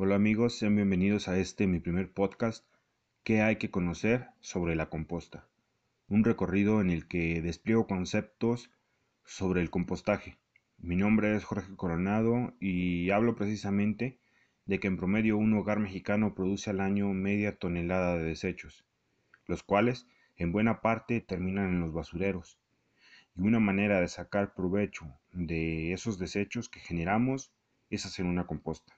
Hola amigos, sean bienvenidos a este mi primer podcast ¿Qué hay que conocer sobre la composta? Un recorrido en el que despliego conceptos sobre el compostaje. Mi nombre es Jorge Coronado y hablo precisamente de que en promedio un hogar mexicano produce al año media tonelada de desechos, los cuales en buena parte terminan en los basureros. Y una manera de sacar provecho de esos desechos que generamos es hacer una composta.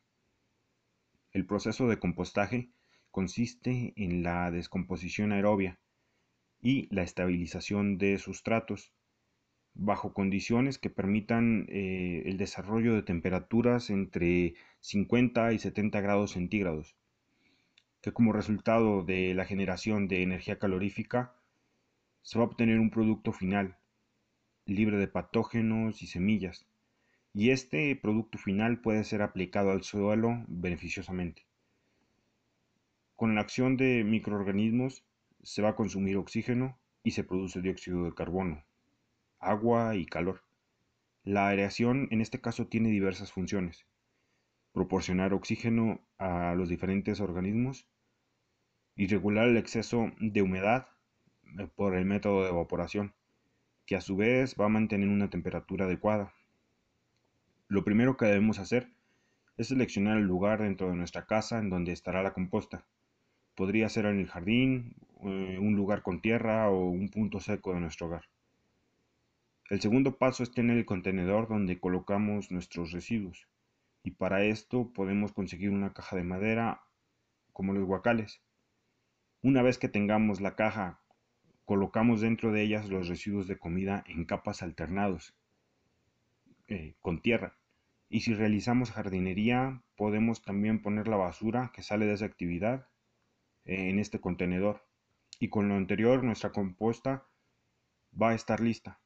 El proceso de compostaje consiste en la descomposición aerobia y la estabilización de sustratos bajo condiciones que permitan eh, el desarrollo de temperaturas entre 50 y 70 grados centígrados, que como resultado de la generación de energía calorífica se va a obtener un producto final libre de patógenos y semillas, y este producto final puede ser aplicado al suelo beneficiosamente. Con la acción de microorganismos se va a consumir oxígeno y se produce dióxido de carbono, agua y calor. La aireación en este caso tiene diversas funciones. Proporcionar oxígeno a los diferentes organismos y regular el exceso de humedad eh, por el método de evaporación, que a su vez va a mantener una temperatura adecuada. Lo primero que debemos hacer es seleccionar el lugar dentro de nuestra casa en donde estará la composta. Podría ser en el jardín, eh, un lugar con tierra o un punto seco de nuestro hogar. El segundo paso es tener el contenedor donde colocamos nuestros residuos. Y para esto podemos conseguir una caja de madera como los guacales. Una vez que tengamos la caja, colocamos dentro de ellas los residuos de comida en capas alternados eh, con tierra. Y si realizamos jardinería, podemos también poner la basura que sale de esa actividad eh, en este contenedor. Y con lo anterior, nuestra composta va a estar lista.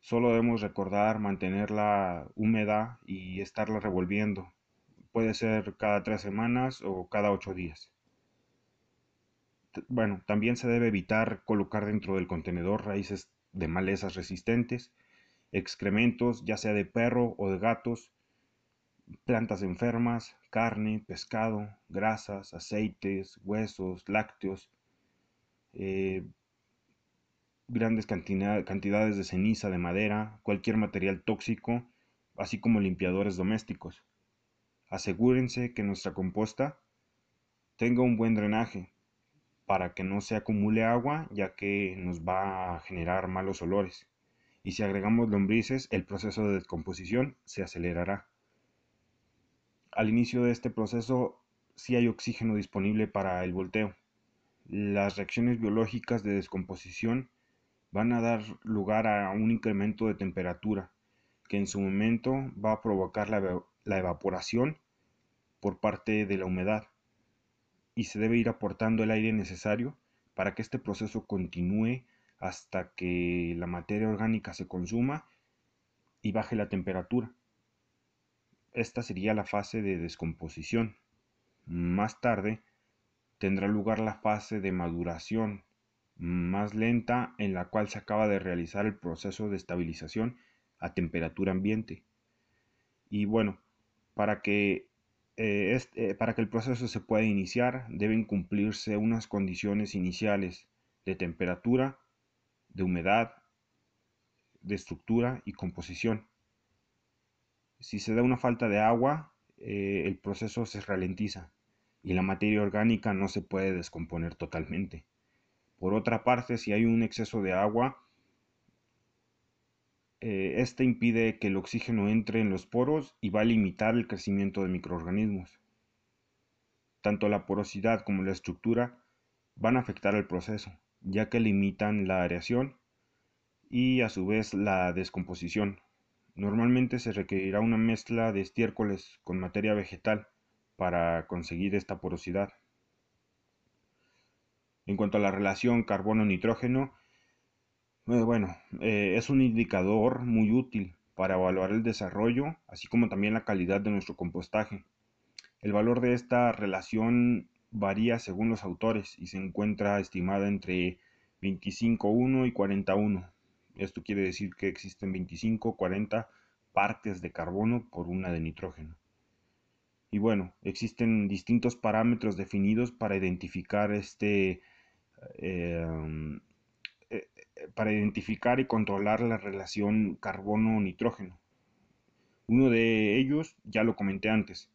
Solo debemos recordar mantenerla húmeda y estarla revolviendo. Puede ser cada tres semanas o cada ocho días. Bueno, también se debe evitar colocar dentro del contenedor raíces de malezas resistentes, excrementos ya sea de perro o de gatos, plantas enfermas, carne, pescado, grasas, aceites, huesos, lácteos, eh, grandes cantidades de ceniza, de madera, cualquier material tóxico, así como limpiadores domésticos. Asegúrense que nuestra composta tenga un buen drenaje para que no se acumule agua ya que nos va a generar malos olores. Y si agregamos lombrices, el proceso de descomposición se acelerará. Al inicio de este proceso sí hay oxígeno disponible para el volteo. Las reacciones biológicas de descomposición van a dar lugar a un incremento de temperatura que en su momento va a provocar la, la evaporación por parte de la humedad y se debe ir aportando el aire necesario para que este proceso continúe hasta que la materia orgánica se consuma y baje la temperatura. Esta sería la fase de descomposición. Más tarde tendrá lugar la fase de maduración, más lenta en la cual se acaba de realizar el proceso de estabilización a temperatura ambiente. Y bueno, para que, este, para que el proceso se pueda iniciar deben cumplirse unas condiciones iniciales de temperatura, de humedad, de estructura y composición. Si se da una falta de agua, eh, el proceso se ralentiza y la materia orgánica no se puede descomponer totalmente. Por otra parte, si hay un exceso de agua, eh, este impide que el oxígeno entre en los poros y va a limitar el crecimiento de microorganismos. Tanto la porosidad como la estructura van a afectar el proceso, ya que limitan la aireación y a su vez la descomposición. Normalmente se requerirá una mezcla de estiércoles con materia vegetal para conseguir esta porosidad. En cuanto a la relación carbono-nitrógeno, eh, bueno, eh, es un indicador muy útil para evaluar el desarrollo, así como también la calidad de nuestro compostaje. El valor de esta relación varía según los autores y se encuentra estimada entre 25.1 y 40.1. Esto quiere decir que existen 25 40 partes de carbono por una de nitrógeno. Y bueno, existen distintos parámetros definidos para identificar este em, eh, para identificar y controlar la relación carbono-nitrógeno. Uno de ellos ya lo comenté antes.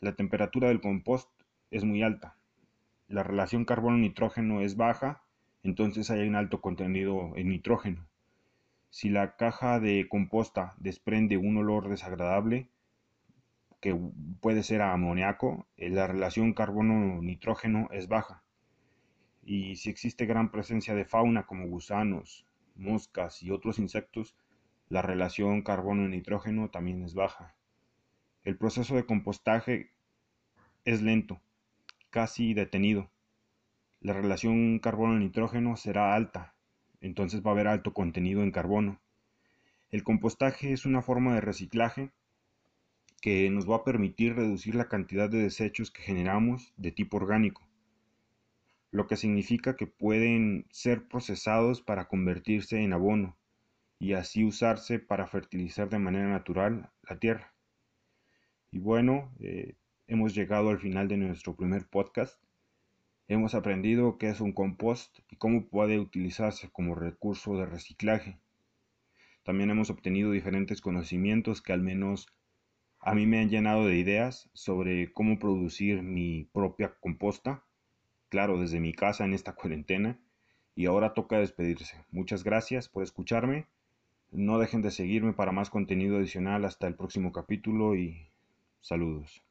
La temperatura del compost es muy alta. La relación carbono-nitrógeno es baja, entonces hay un alto contenido en nitrógeno. Si la caja de composta desprende un olor desagradable, que puede ser amoníaco, eh, la relación carbono-nitrógeno es baja. Y si existe gran presencia de fauna como gusanos, moscas y otros insectos, la relación carbono-nitrógeno también es baja. El proceso de compostaje es lento, casi detenido. La relación carbono-nitrógeno será alta, entonces va a haber alto contenido en carbono. El compostaje es una forma de reciclaje que nos va a permitir reducir la cantidad de desechos que generamos de tipo orgánico, lo que significa que pueden ser procesados para convertirse en abono y así usarse para fertilizar de manera natural la tierra. Y bueno, eh, hemos llegado al final de nuestro primer podcast. Hemos aprendido qué es un compost y cómo puede utilizarse como recurso de reciclaje. También hemos obtenido diferentes conocimientos que al menos a mí me han llenado de ideas sobre cómo producir mi propia composta, claro, desde mi casa en esta cuarentena. Y ahora toca despedirse. Muchas gracias por escucharme. No dejen de seguirme para más contenido adicional hasta el próximo capítulo y saludos.